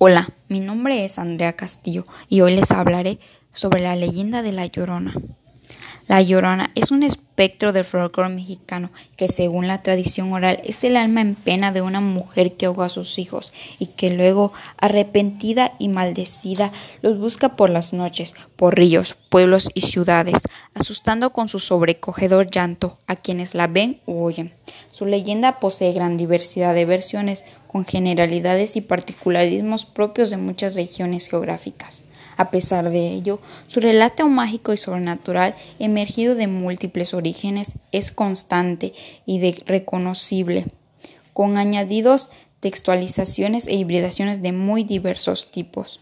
Hola, mi nombre es Andrea Castillo y hoy les hablaré sobre la leyenda de la Llorona. La Llorona es un espectro del folclore mexicano que según la tradición oral es el alma en pena de una mujer que ahogó a sus hijos y que luego, arrepentida y maldecida, los busca por las noches, por ríos, pueblos y ciudades, asustando con su sobrecogedor llanto a quienes la ven u oyen. Su leyenda posee gran diversidad de versiones con generalidades y particularismos propios de muchas regiones geográficas. A pesar de ello, su relato mágico y sobrenatural, emergido de múltiples orígenes, es constante y reconocible, con añadidos textualizaciones e hibridaciones de muy diversos tipos.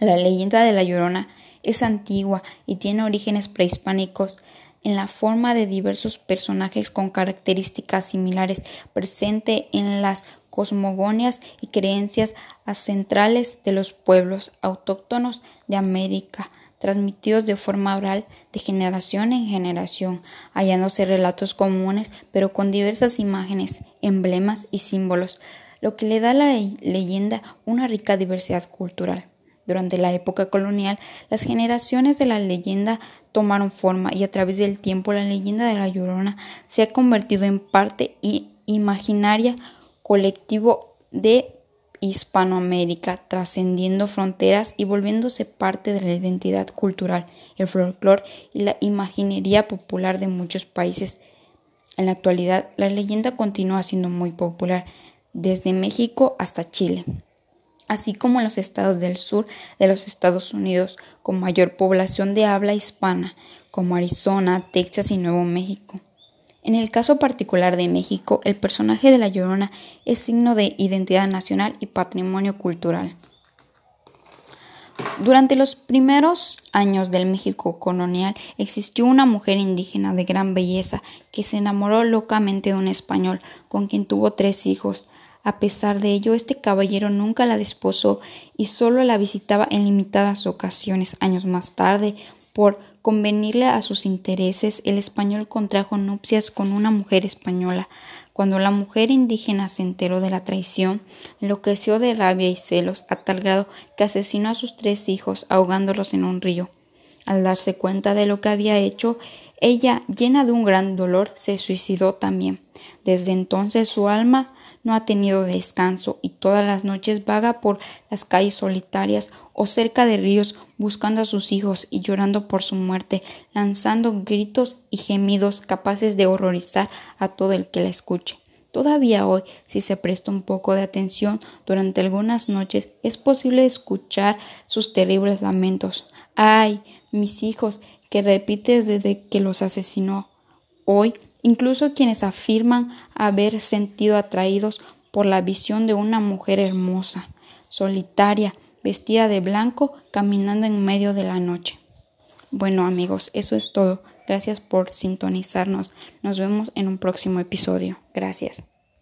La leyenda de la Llorona es antigua y tiene orígenes prehispánicos en la forma de diversos personajes con características similares presente en las cosmogonias y creencias ancestrales de los pueblos autóctonos de América, transmitidos de forma oral de generación en generación, hallándose relatos comunes, pero con diversas imágenes, emblemas y símbolos, lo que le da a la leyenda una rica diversidad cultural. Durante la época colonial, las generaciones de la leyenda tomaron forma y a través del tiempo la leyenda de la Llorona se ha convertido en parte imaginaria colectivo de Hispanoamérica, trascendiendo fronteras y volviéndose parte de la identidad cultural, el folclore y la imaginería popular de muchos países. En la actualidad, la leyenda continúa siendo muy popular, desde México hasta Chile, así como en los estados del sur de los Estados Unidos, con mayor población de habla hispana, como Arizona, Texas y Nuevo México. En el caso particular de México, el personaje de la Llorona es signo de identidad nacional y patrimonio cultural. Durante los primeros años del México colonial existió una mujer indígena de gran belleza que se enamoró locamente de un español con quien tuvo tres hijos. A pesar de ello, este caballero nunca la desposó y solo la visitaba en limitadas ocasiones. Años más tarde, por convenirle a sus intereses, el español contrajo nupcias con una mujer española. Cuando la mujer indígena se enteró de la traición, enloqueció de rabia y celos a tal grado que asesinó a sus tres hijos ahogándolos en un río. Al darse cuenta de lo que había hecho, ella, llena de un gran dolor, se suicidó también. Desde entonces su alma no ha tenido descanso y todas las noches vaga por las calles solitarias o cerca de ríos buscando a sus hijos y llorando por su muerte, lanzando gritos y gemidos capaces de horrorizar a todo el que la escuche. Todavía hoy, si se presta un poco de atención durante algunas noches, es posible escuchar sus terribles lamentos. ¡Ay! mis hijos, que repite desde que los asesinó. Hoy incluso quienes afirman haber sentido atraídos por la visión de una mujer hermosa, solitaria, vestida de blanco, caminando en medio de la noche. Bueno amigos, eso es todo. Gracias por sintonizarnos. Nos vemos en un próximo episodio. Gracias.